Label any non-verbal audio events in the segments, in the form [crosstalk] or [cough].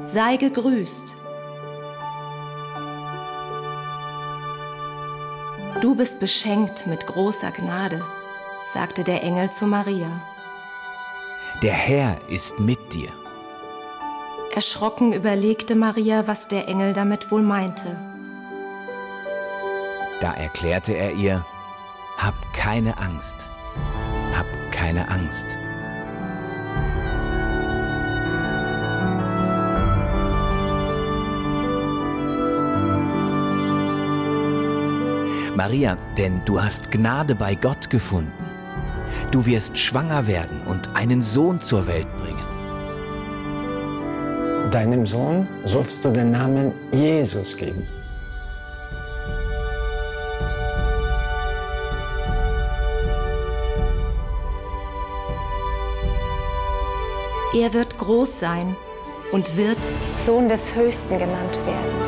sei gegrüßt. Du bist beschenkt mit großer Gnade, sagte der Engel zu Maria. Der Herr ist mit dir. Erschrocken überlegte Maria, was der Engel damit wohl meinte. Da erklärte er ihr, Hab keine Angst, hab keine Angst. Maria, denn du hast Gnade bei Gott gefunden. Du wirst schwanger werden und einen Sohn zur Welt bringen. Deinem Sohn sollst du den Namen Jesus geben. Er wird groß sein und wird Sohn des Höchsten genannt werden.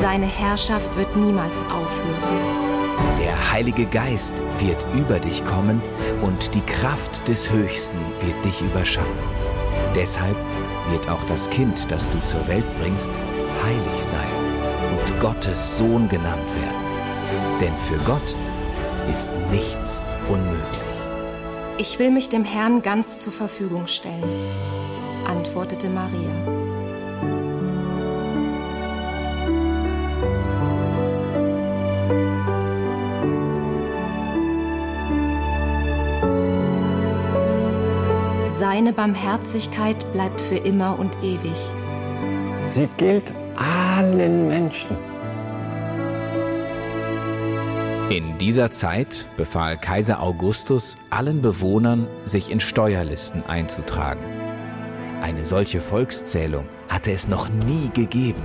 Seine Herrschaft wird niemals aufhören. Der Heilige Geist wird über dich kommen und die Kraft des Höchsten wird dich überschatten. Deshalb wird auch das Kind, das du zur Welt bringst, heilig sein und Gottes Sohn genannt werden. Denn für Gott ist nichts unmöglich. Ich will mich dem Herrn ganz zur Verfügung stellen, antwortete Maria. Seine Barmherzigkeit bleibt für immer und ewig. Sie gilt allen Menschen. In dieser Zeit befahl Kaiser Augustus allen Bewohnern, sich in Steuerlisten einzutragen. Eine solche Volkszählung hatte es noch nie gegeben.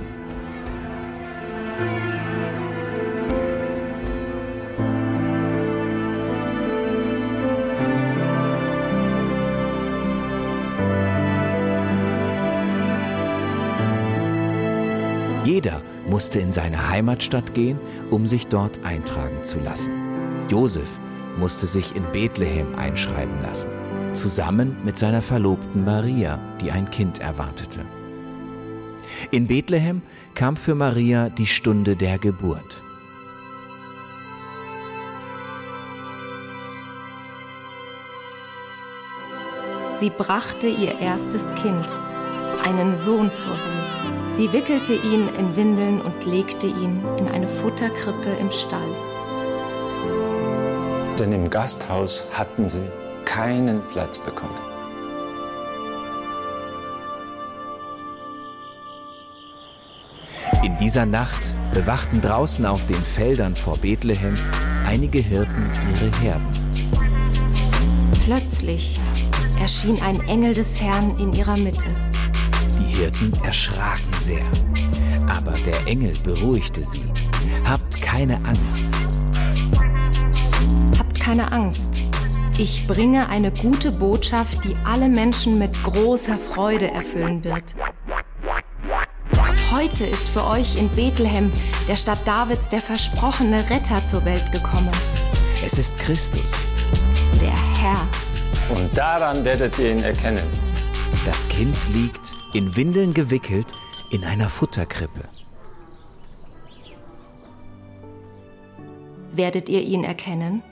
Jeder musste in seine Heimatstadt gehen, um sich dort eintragen zu lassen. Josef musste sich in Bethlehem einschreiben lassen, zusammen mit seiner Verlobten Maria, die ein Kind erwartete. In Bethlehem kam für Maria die Stunde der Geburt. Sie brachte ihr erstes Kind, einen Sohn zur Welt. Sie wickelte ihn in Windeln und legte ihn in eine Futterkrippe im Stall. Denn im Gasthaus hatten sie keinen Platz bekommen. In dieser Nacht bewachten draußen auf den Feldern vor Bethlehem einige Hirten ihre Herden. Plötzlich erschien ein Engel des Herrn in ihrer Mitte. Die Hirten erschraken sehr, aber der Engel beruhigte sie. Habt keine Angst. Habt keine Angst. Ich bringe eine gute Botschaft, die alle Menschen mit großer Freude erfüllen wird. Heute ist für euch in Bethlehem, der Stadt Davids, der versprochene Retter zur Welt gekommen. Es ist Christus. Der Herr. Und daran werdet ihr ihn erkennen. Das Kind liegt, in Windeln gewickelt, in einer Futterkrippe. Werdet ihr ihn erkennen?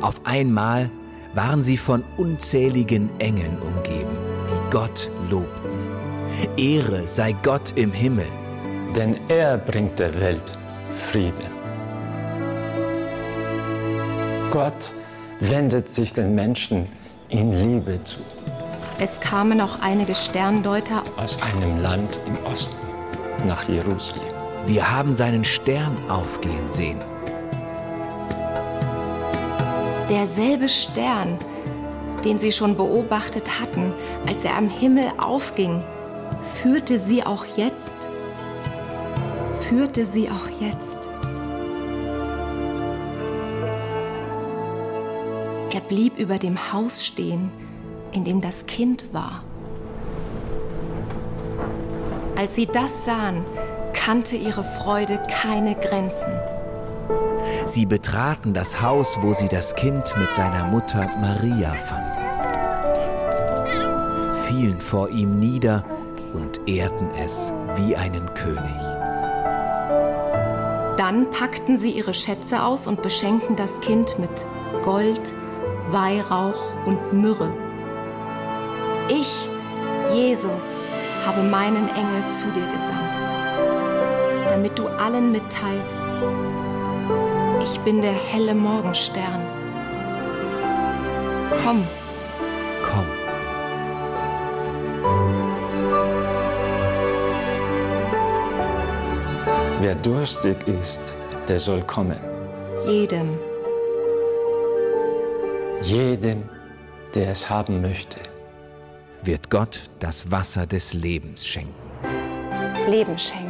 Auf einmal waren sie von unzähligen Engeln umgeben, die Gott lobten. Ehre sei Gott im Himmel. Denn er bringt der Welt Frieden. Gott wendet sich den Menschen in Liebe zu. Es kamen auch einige Sterndeuter Aus einem Land im Osten nach Jerusalem. Wir haben seinen Stern aufgehen sehen. Derselbe Stern, den sie schon beobachtet hatten, als er am Himmel aufging, führte sie auch jetzt. Führte sie auch jetzt. Blieb über dem Haus stehen, in dem das Kind war. Als sie das sahen, kannte ihre Freude keine Grenzen. Sie betraten das Haus, wo sie das Kind mit seiner Mutter Maria fanden. fielen vor ihm nieder und ehrten es wie einen König. Dann packten sie ihre Schätze aus und beschenkten das Kind mit Gold, Weihrauch und Myrrhe. Ich, Jesus, habe meinen Engel zu dir gesandt, damit du allen mitteilst, ich bin der helle Morgenstern. Komm. Komm. Wer durstig ist, der soll kommen. Jedem. Jedem, der es haben möchte. Wird Gott das Wasser des Lebens schenken. Leben schenken.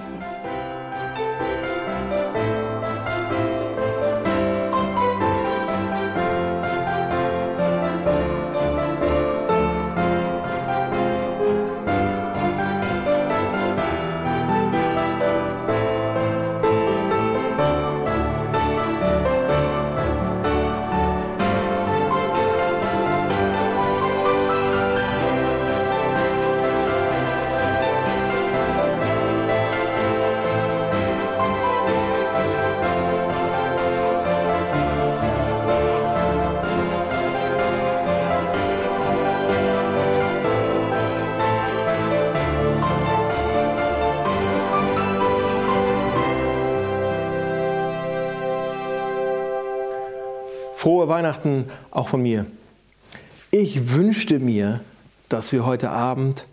Frohe Weihnachten auch von mir. Ich wünschte mir, dass wir heute Abend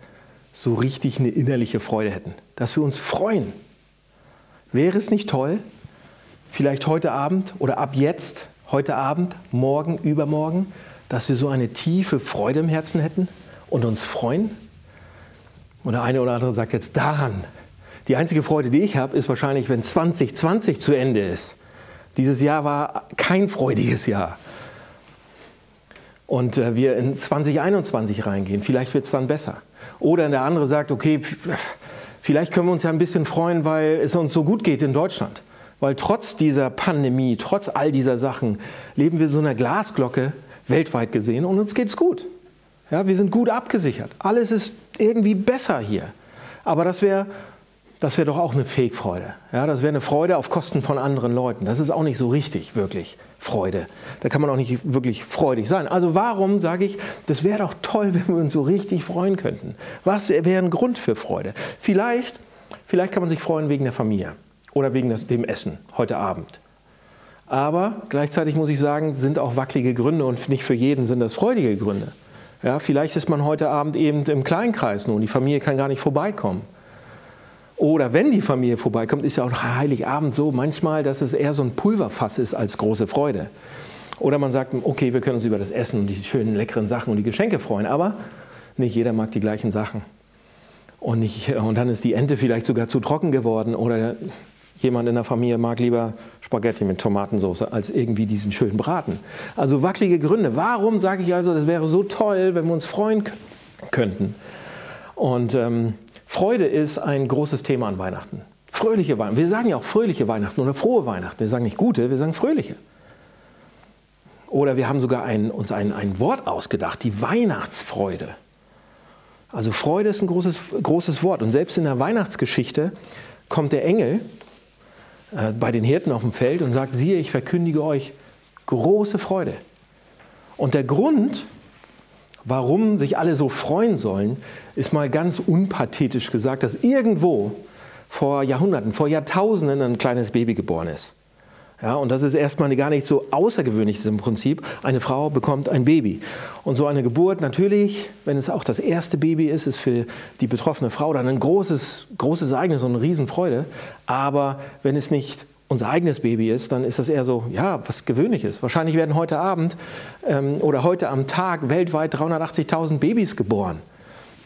so richtig eine innerliche Freude hätten, dass wir uns freuen. Wäre es nicht toll, vielleicht heute Abend oder ab jetzt, heute Abend, morgen, übermorgen, dass wir so eine tiefe Freude im Herzen hätten und uns freuen? Und der eine oder andere sagt jetzt daran. Die einzige Freude, die ich habe, ist wahrscheinlich, wenn 2020 zu Ende ist dieses Jahr war kein freudiges Jahr. Und äh, wir in 2021 reingehen, vielleicht wird es dann besser. Oder der andere sagt, okay, vielleicht können wir uns ja ein bisschen freuen, weil es uns so gut geht in Deutschland. Weil trotz dieser Pandemie, trotz all dieser Sachen, leben wir so einer Glasglocke weltweit gesehen und uns geht es gut. Ja, wir sind gut abgesichert. Alles ist irgendwie besser hier. Aber das wäre das wäre doch auch eine Fake-Freude. Ja, das wäre eine Freude auf Kosten von anderen Leuten. Das ist auch nicht so richtig, wirklich Freude. Da kann man auch nicht wirklich freudig sein. Also warum sage ich, das wäre doch toll, [laughs] wenn wir uns so richtig freuen könnten. Was wäre ein Grund für Freude? Vielleicht, vielleicht kann man sich freuen wegen der Familie oder wegen dem Essen heute Abend. Aber gleichzeitig muss ich sagen, sind auch wackelige Gründe und nicht für jeden sind das freudige Gründe. Ja, vielleicht ist man heute Abend eben im Kleinkreis nun, die Familie kann gar nicht vorbeikommen. Oder wenn die Familie vorbeikommt, ist ja auch Heiligabend so manchmal, dass es eher so ein Pulverfass ist als große Freude. Oder man sagt, okay, wir können uns über das Essen und die schönen, leckeren Sachen und die Geschenke freuen, aber nicht jeder mag die gleichen Sachen. Und, nicht, und dann ist die Ente vielleicht sogar zu trocken geworden oder jemand in der Familie mag lieber Spaghetti mit Tomatensauce als irgendwie diesen schönen Braten. Also wackelige Gründe. Warum sage ich also, das wäre so toll, wenn wir uns freuen könnten? Und ähm, Freude ist ein großes Thema an Weihnachten. Fröhliche Weihnachten. Wir sagen ja auch fröhliche Weihnachten oder frohe Weihnachten. Wir sagen nicht gute, wir sagen fröhliche. Oder wir haben sogar ein, uns ein, ein Wort ausgedacht, die Weihnachtsfreude. Also Freude ist ein großes, großes Wort. Und selbst in der Weihnachtsgeschichte kommt der Engel äh, bei den Hirten auf dem Feld und sagt, siehe, ich verkündige euch große Freude. Und der Grund, warum sich alle so freuen sollen, ist mal ganz unpathetisch gesagt, dass irgendwo vor Jahrhunderten, vor Jahrtausenden ein kleines Baby geboren ist. Ja, und das ist erstmal gar nicht so außergewöhnlich im Prinzip. Eine Frau bekommt ein Baby. Und so eine Geburt natürlich, wenn es auch das erste Baby ist, ist für die betroffene Frau dann ein großes, großes Ereignis und eine Riesenfreude. Aber wenn es nicht unser eigenes Baby ist, dann ist das eher so, ja, was Gewöhnliches. Wahrscheinlich werden heute Abend ähm, oder heute am Tag weltweit 380.000 Babys geboren.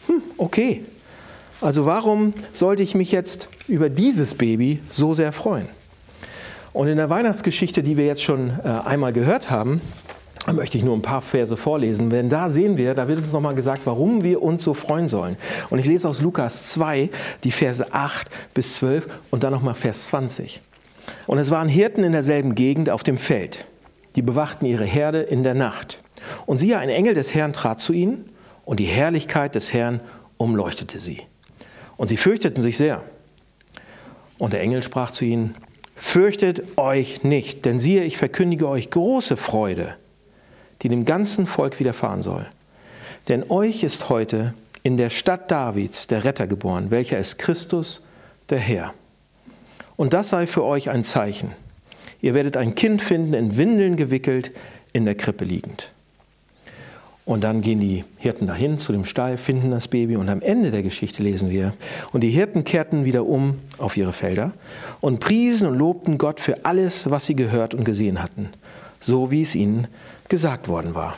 Hm, okay. Also warum sollte ich mich jetzt über dieses Baby so sehr freuen? Und in der Weihnachtsgeschichte, die wir jetzt schon äh, einmal gehört haben, möchte ich nur ein paar Verse vorlesen, denn da sehen wir, da wird uns nochmal gesagt, warum wir uns so freuen sollen. Und ich lese aus Lukas 2 die Verse 8 bis 12 und dann nochmal Vers 20. Und es waren Hirten in derselben Gegend auf dem Feld. Die bewachten ihre Herde in der Nacht. Und siehe, ein Engel des Herrn trat zu ihnen, und die Herrlichkeit des Herrn umleuchtete sie. Und sie fürchteten sich sehr. Und der Engel sprach zu ihnen, Fürchtet euch nicht, denn siehe, ich verkündige euch große Freude, die dem ganzen Volk widerfahren soll. Denn euch ist heute in der Stadt Davids der Retter geboren, welcher ist Christus, der Herr. Und das sei für euch ein Zeichen. Ihr werdet ein Kind finden, in Windeln gewickelt, in der Krippe liegend. Und dann gehen die Hirten dahin zu dem Stall, finden das Baby und am Ende der Geschichte lesen wir, und die Hirten kehrten wieder um auf ihre Felder und priesen und lobten Gott für alles, was sie gehört und gesehen hatten, so wie es ihnen gesagt worden war.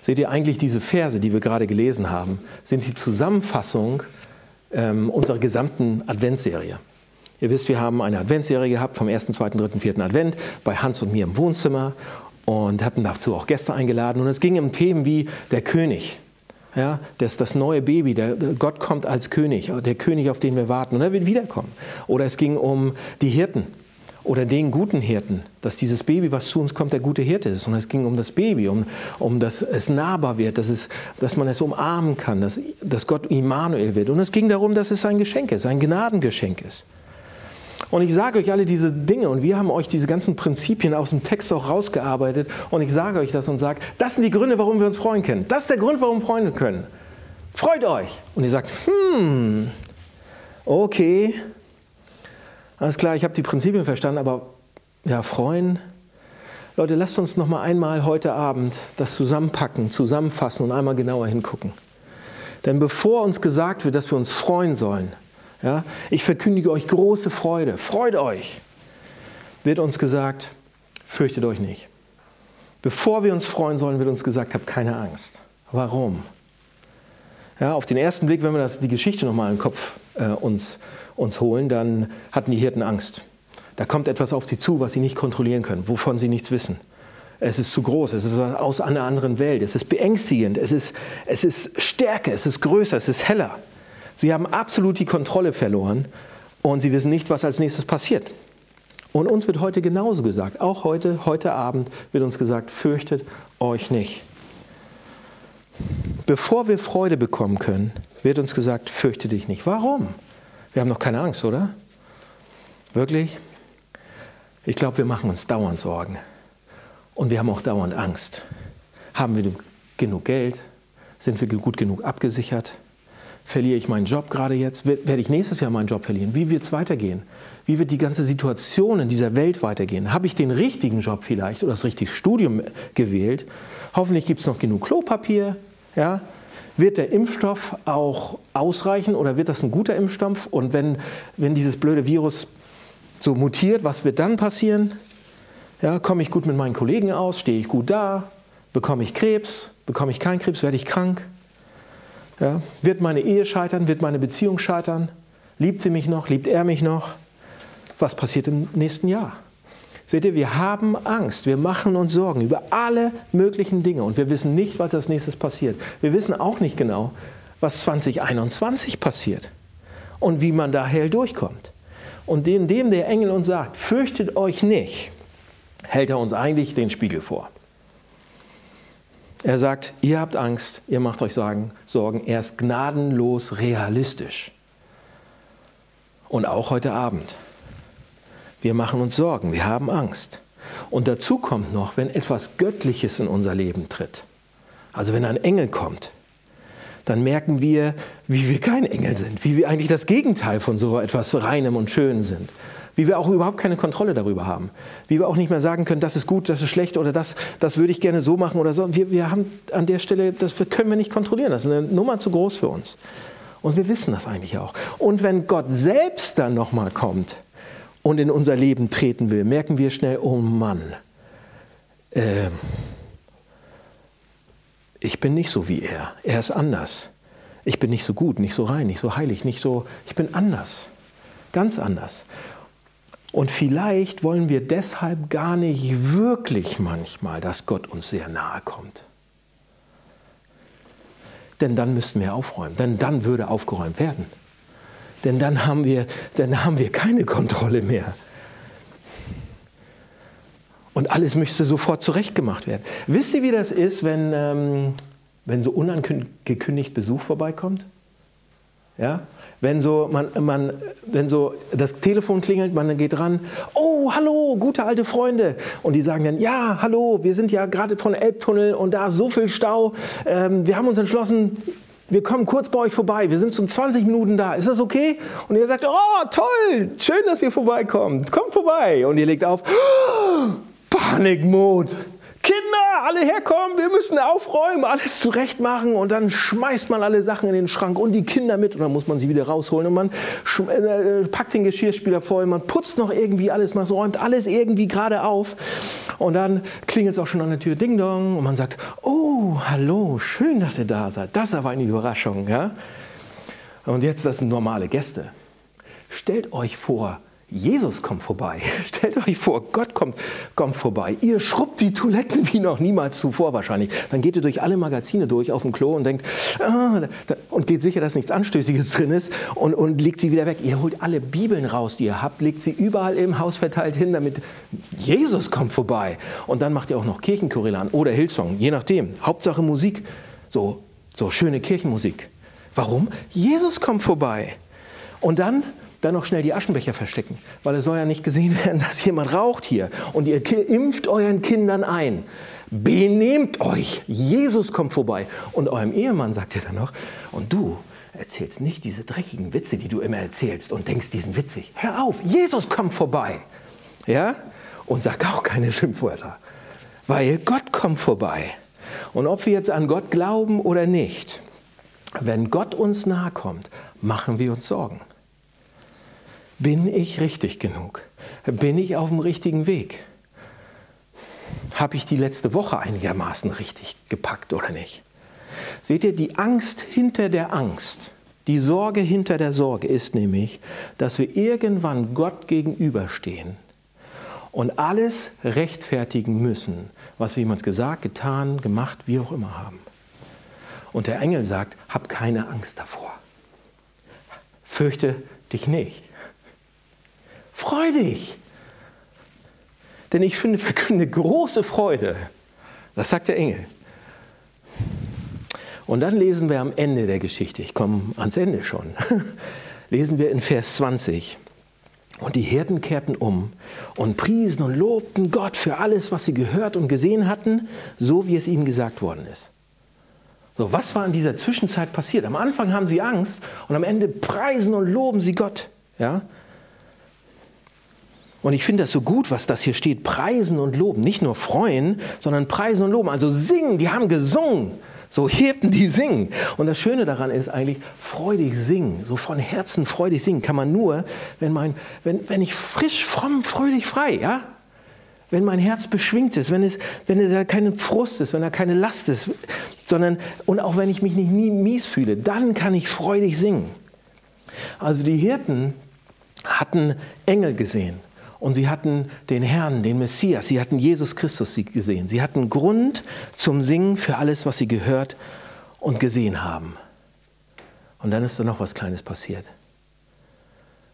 Seht ihr eigentlich diese Verse, die wir gerade gelesen haben, sind die Zusammenfassung ähm, unserer gesamten Adventsserie. Ihr wisst, wir haben eine Adventsserie gehabt vom 1., 2., 3., 4. Advent bei Hans und mir im Wohnzimmer und hatten dazu auch Gäste eingeladen. Und es ging um Themen wie der König, ja, das, das neue Baby, der, Gott kommt als König, der König, auf den wir warten und er wird wiederkommen. Oder es ging um die Hirten oder den guten Hirten, dass dieses Baby, was zu uns kommt, der gute Hirte ist. Und es ging um das Baby, um, um dass es nahbar wird, dass, es, dass man es umarmen kann, dass, dass Gott Immanuel wird. Und es ging darum, dass es ein Geschenk ist, ein Gnadengeschenk ist. Und ich sage euch alle diese Dinge und wir haben euch diese ganzen Prinzipien aus dem Text auch rausgearbeitet und ich sage euch das und sage, das sind die Gründe, warum wir uns freuen können. Das ist der Grund, warum wir freuen können. Freut euch. Und ihr sagt, hm, okay, alles klar, ich habe die Prinzipien verstanden, aber ja, freuen. Leute, lasst uns noch mal einmal heute Abend das zusammenpacken, zusammenfassen und einmal genauer hingucken. Denn bevor uns gesagt wird, dass wir uns freuen sollen, ja, ich verkündige euch große Freude, freut euch, wird uns gesagt, fürchtet euch nicht. Bevor wir uns freuen sollen, wird uns gesagt, habt keine Angst. Warum? Ja, auf den ersten Blick, wenn wir das, die Geschichte nochmal im Kopf äh, uns, uns holen, dann hatten die Hirten Angst. Da kommt etwas auf sie zu, was sie nicht kontrollieren können, wovon sie nichts wissen. Es ist zu groß, es ist aus einer anderen Welt, es ist beängstigend, es ist, es ist stärker, es ist größer, es ist heller. Sie haben absolut die Kontrolle verloren und sie wissen nicht, was als nächstes passiert. Und uns wird heute genauso gesagt, auch heute, heute Abend wird uns gesagt, fürchtet euch nicht. Bevor wir Freude bekommen können, wird uns gesagt, fürchte dich nicht. Warum? Wir haben noch keine Angst, oder? Wirklich? Ich glaube, wir machen uns dauernd Sorgen. Und wir haben auch dauernd Angst. Haben wir genug Geld? Sind wir gut genug abgesichert? Verliere ich meinen Job gerade jetzt? Werde ich nächstes Jahr meinen Job verlieren? Wie wird es weitergehen? Wie wird die ganze Situation in dieser Welt weitergehen? Habe ich den richtigen Job vielleicht oder das richtige Studium gewählt? Hoffentlich gibt es noch genug Klopapier. Ja? Wird der Impfstoff auch ausreichen oder wird das ein guter Impfstoff? Und wenn, wenn dieses blöde Virus so mutiert, was wird dann passieren? Ja, komme ich gut mit meinen Kollegen aus? Stehe ich gut da? Bekomme ich Krebs? Bekomme ich keinen Krebs? Werde ich krank? Ja, wird meine Ehe scheitern? Wird meine Beziehung scheitern? Liebt sie mich noch? Liebt er mich noch? Was passiert im nächsten Jahr? Seht ihr, wir haben Angst, wir machen uns Sorgen über alle möglichen Dinge und wir wissen nicht, was als nächstes passiert. Wir wissen auch nicht genau, was 2021 passiert und wie man da hell durchkommt. Und indem der Engel uns sagt, fürchtet euch nicht, hält er uns eigentlich den Spiegel vor. Er sagt, ihr habt Angst, ihr macht euch Sorgen, er ist gnadenlos realistisch. Und auch heute Abend. Wir machen uns Sorgen, wir haben Angst. Und dazu kommt noch, wenn etwas Göttliches in unser Leben tritt, also wenn ein Engel kommt, dann merken wir, wie wir kein Engel sind, wie wir eigentlich das Gegenteil von so etwas Reinem und Schönem sind wie wir auch überhaupt keine Kontrolle darüber haben, wie wir auch nicht mehr sagen können, das ist gut, das ist schlecht oder das, das würde ich gerne so machen oder so. Wir, wir haben an der Stelle, das können wir nicht kontrollieren, das ist eine Nummer zu groß für uns. Und wir wissen das eigentlich auch. Und wenn Gott selbst dann nochmal kommt und in unser Leben treten will, merken wir schnell, oh Mann, äh, ich bin nicht so wie er, er ist anders. Ich bin nicht so gut, nicht so rein, nicht so heilig, nicht so, ich bin anders, ganz anders. Und vielleicht wollen wir deshalb gar nicht wirklich manchmal, dass Gott uns sehr nahe kommt. Denn dann müssten wir aufräumen, denn dann würde aufgeräumt werden. Denn dann haben wir, dann haben wir keine Kontrolle mehr. Und alles müsste sofort zurechtgemacht werden. Wisst ihr, wie das ist, wenn, ähm, wenn so unangekündigt Besuch vorbeikommt? Ja? Wenn so, man, man, wenn so das Telefon klingelt, man geht ran, oh, hallo, gute alte Freunde. Und die sagen dann, ja, hallo, wir sind ja gerade von Elbtunnel und da ist so viel Stau. Ähm, wir haben uns entschlossen, wir kommen kurz bei euch vorbei, wir sind so 20 Minuten da, ist das okay? Und ihr sagt, oh, toll, schön, dass ihr vorbeikommt, kommt vorbei. Und ihr legt auf, [gasps] oh, Panikmod. Kinder, alle herkommen, wir müssen aufräumen, alles zurecht machen und dann schmeißt man alle Sachen in den Schrank und die Kinder mit und dann muss man sie wieder rausholen und man äh, packt den Geschirrspüler voll, man putzt noch irgendwie alles, man räumt alles irgendwie gerade auf und dann klingelt es auch schon an der Tür, Ding Dong und man sagt, oh, hallo, schön, dass ihr da seid, das aber eine Überraschung, ja? Und jetzt, das sind normale Gäste. Stellt euch vor, Jesus kommt vorbei. [laughs] Stellt euch vor, Gott kommt, kommt vorbei. Ihr schrubbt die Toiletten wie noch niemals zuvor wahrscheinlich. Dann geht ihr durch alle Magazine durch auf dem Klo und denkt, ah, und geht sicher, dass nichts Anstößiges drin ist und, und legt sie wieder weg. Ihr holt alle Bibeln raus, die ihr habt, legt sie überall im Haus verteilt hin, damit Jesus kommt vorbei. Und dann macht ihr auch noch Kirchenchoräle an oder Hillsong, je nachdem. Hauptsache Musik, so, so schöne Kirchenmusik. Warum? Jesus kommt vorbei. Und dann dann noch schnell die Aschenbecher verstecken, weil es soll ja nicht gesehen [laughs] werden, dass jemand raucht hier. Und ihr impft euren Kindern ein. Benehmt euch. Jesus kommt vorbei. Und eurem Ehemann sagt ihr dann noch, und du erzählst nicht diese dreckigen Witze, die du immer erzählst und denkst, die sind witzig. Hör auf, Jesus kommt vorbei. Ja? Und sag auch keine Schimpfwörter. Weil Gott kommt vorbei. Und ob wir jetzt an Gott glauben oder nicht, wenn Gott uns nahe kommt, machen wir uns Sorgen. Bin ich richtig genug? Bin ich auf dem richtigen Weg? Habe ich die letzte Woche einigermaßen richtig gepackt oder nicht? Seht ihr, die Angst hinter der Angst, die Sorge hinter der Sorge ist nämlich, dass wir irgendwann Gott gegenüberstehen und alles rechtfertigen müssen, was wir jemals gesagt, getan, gemacht, wie auch immer haben. Und der Engel sagt, hab keine Angst davor. Fürchte dich nicht. Freu dich. Denn ich finde, verkünde große Freude. Das sagt der Engel. Und dann lesen wir am Ende der Geschichte, ich komme ans Ende schon, [laughs] lesen wir in Vers 20. Und die Hirten kehrten um und priesen und lobten Gott für alles, was sie gehört und gesehen hatten, so wie es ihnen gesagt worden ist. So, was war in dieser Zwischenzeit passiert? Am Anfang haben sie Angst und am Ende preisen und loben sie Gott. Ja? Und ich finde das so gut, was das hier steht, preisen und loben. Nicht nur freuen, sondern preisen und loben. Also singen, die haben gesungen. So Hirten, die singen. Und das Schöne daran ist eigentlich, freudig singen, so von Herzen freudig singen, kann man nur, wenn, mein, wenn, wenn ich frisch, fromm, fröhlich, frei, ja? Wenn mein Herz beschwingt ist, wenn es, wenn es kein Frust ist, wenn da keine Last ist, sondern, und auch wenn ich mich nicht mies fühle, dann kann ich freudig singen. Also die Hirten hatten Engel gesehen. Und sie hatten den Herrn, den Messias, sie hatten Jesus Christus gesehen. Sie hatten Grund zum Singen für alles, was sie gehört und gesehen haben. Und dann ist da noch was Kleines passiert.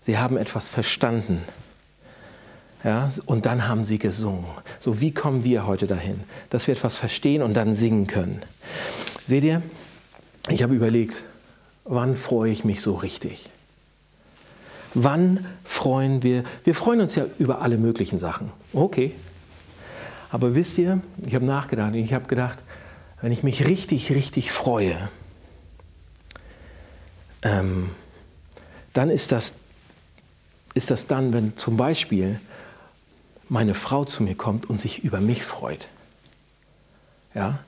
Sie haben etwas verstanden. Ja, und dann haben sie gesungen. So, wie kommen wir heute dahin? Dass wir etwas verstehen und dann singen können. Seht ihr, ich habe überlegt, wann freue ich mich so richtig? Wann freuen wir? Wir freuen uns ja über alle möglichen Sachen. Okay. Aber wisst ihr, ich habe nachgedacht, ich habe gedacht, wenn ich mich richtig, richtig freue, ähm, dann ist das, ist das dann, wenn zum Beispiel meine Frau zu mir kommt und sich über mich freut. Ja?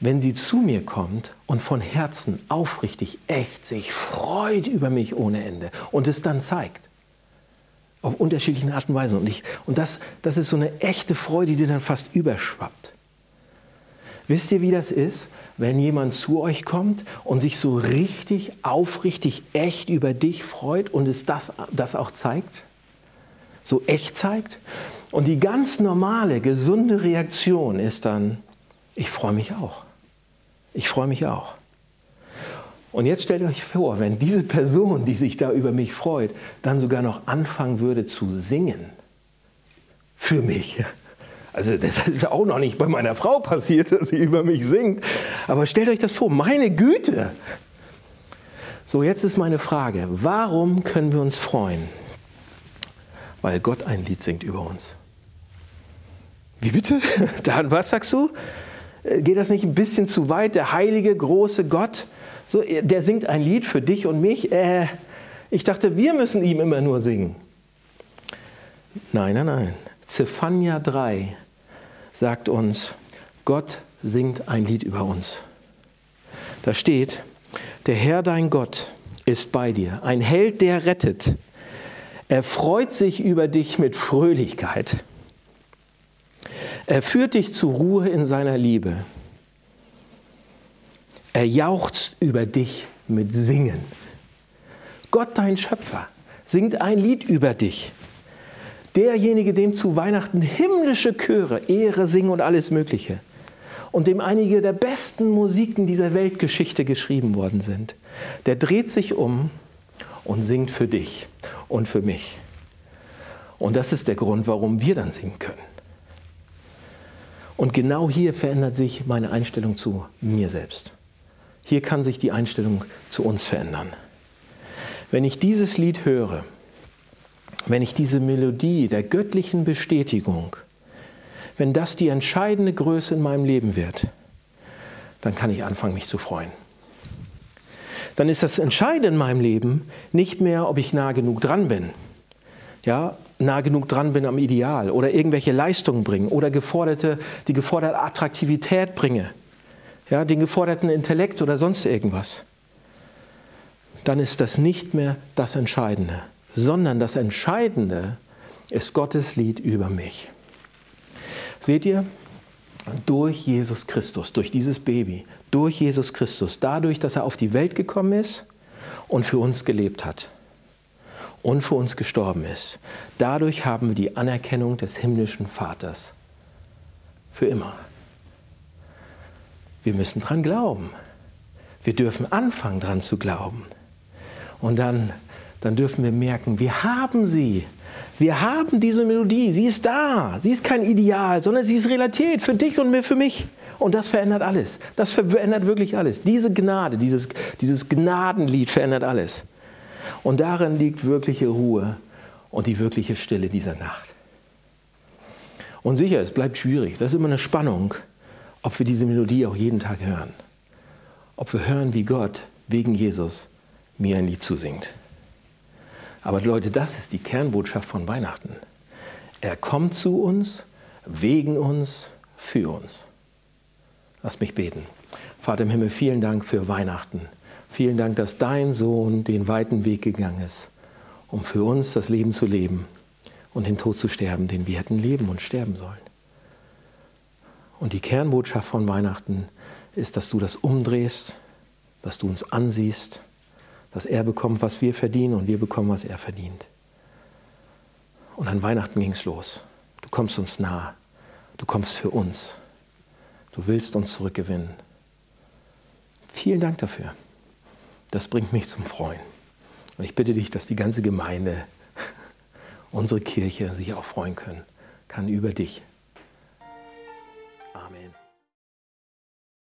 Wenn sie zu mir kommt und von Herzen aufrichtig, echt sich freut über mich ohne Ende und es dann zeigt. Auf unterschiedlichen Arten und Weisen. Und, ich, und das, das ist so eine echte Freude, die dann fast überschwappt. Wisst ihr, wie das ist, wenn jemand zu euch kommt und sich so richtig, aufrichtig, echt über dich freut und es das, das auch zeigt? So echt zeigt? Und die ganz normale, gesunde Reaktion ist dann, ich freue mich auch. Ich freue mich auch. Und jetzt stellt euch vor, wenn diese Person, die sich da über mich freut, dann sogar noch anfangen würde zu singen. Für mich. Also das ist auch noch nicht bei meiner Frau passiert, dass sie über mich singt. Aber stellt euch das vor, meine Güte. So, jetzt ist meine Frage, warum können wir uns freuen? Weil Gott ein Lied singt über uns. Wie bitte? [laughs] Dan, was sagst du? Äh, geht das nicht ein bisschen zu weit? Der heilige, große Gott, so, der singt ein Lied für dich und mich. Äh, ich dachte, wir müssen ihm immer nur singen. Nein, nein, nein. Zephania 3 sagt uns, Gott singt ein Lied über uns. Da steht, der Herr dein Gott ist bei dir, ein Held, der rettet. Er freut sich über dich mit Fröhlichkeit. Er führt dich zur Ruhe in seiner Liebe. Er jauchzt über dich mit Singen. Gott, dein Schöpfer, singt ein Lied über dich. Derjenige, dem zu Weihnachten himmlische Chöre, Ehre, Singen und alles Mögliche und dem einige der besten Musiken dieser Weltgeschichte geschrieben worden sind, der dreht sich um und singt für dich und für mich. Und das ist der Grund, warum wir dann singen können. Und genau hier verändert sich meine Einstellung zu mir selbst. Hier kann sich die Einstellung zu uns verändern. Wenn ich dieses Lied höre, wenn ich diese Melodie der göttlichen Bestätigung, wenn das die entscheidende Größe in meinem Leben wird, dann kann ich anfangen, mich zu freuen. Dann ist das Entscheidende in meinem Leben nicht mehr, ob ich nah genug dran bin. Ja, nah genug dran bin am Ideal oder irgendwelche Leistungen bringen oder geforderte, die geforderte Attraktivität bringe, ja, den geforderten Intellekt oder sonst irgendwas, dann ist das nicht mehr das Entscheidende, sondern das Entscheidende ist Gottes Lied über mich. Seht ihr, durch Jesus Christus, durch dieses Baby, durch Jesus Christus, dadurch, dass er auf die Welt gekommen ist und für uns gelebt hat, und für uns gestorben ist. Dadurch haben wir die Anerkennung des himmlischen Vaters. Für immer. Wir müssen dran glauben. Wir dürfen anfangen dran zu glauben. Und dann, dann dürfen wir merken, wir haben sie. Wir haben diese Melodie. Sie ist da. Sie ist kein Ideal, sondern sie ist Realität für dich und für mich. Und das verändert alles. Das verändert wirklich alles. Diese Gnade, dieses, dieses Gnadenlied verändert alles. Und darin liegt wirkliche Ruhe und die wirkliche Stille dieser Nacht. Und sicher, es bleibt schwierig. Das ist immer eine Spannung, ob wir diese Melodie auch jeden Tag hören. Ob wir hören, wie Gott wegen Jesus mir ein Lied zusingt. Aber Leute, das ist die Kernbotschaft von Weihnachten. Er kommt zu uns, wegen uns, für uns. Lass mich beten. Vater im Himmel, vielen Dank für Weihnachten. Vielen Dank, dass dein Sohn den weiten Weg gegangen ist, um für uns das Leben zu leben und den Tod zu sterben, den wir hätten leben und sterben sollen. Und die Kernbotschaft von Weihnachten ist, dass du das umdrehst, dass du uns ansiehst, dass er bekommt, was wir verdienen und wir bekommen, was er verdient. Und an Weihnachten ging es los. Du kommst uns nah. Du kommst für uns. Du willst uns zurückgewinnen. Vielen Dank dafür. Das bringt mich zum Freuen. Und ich bitte dich, dass die ganze Gemeinde, [laughs] unsere Kirche sich auch freuen können kann über dich. Amen.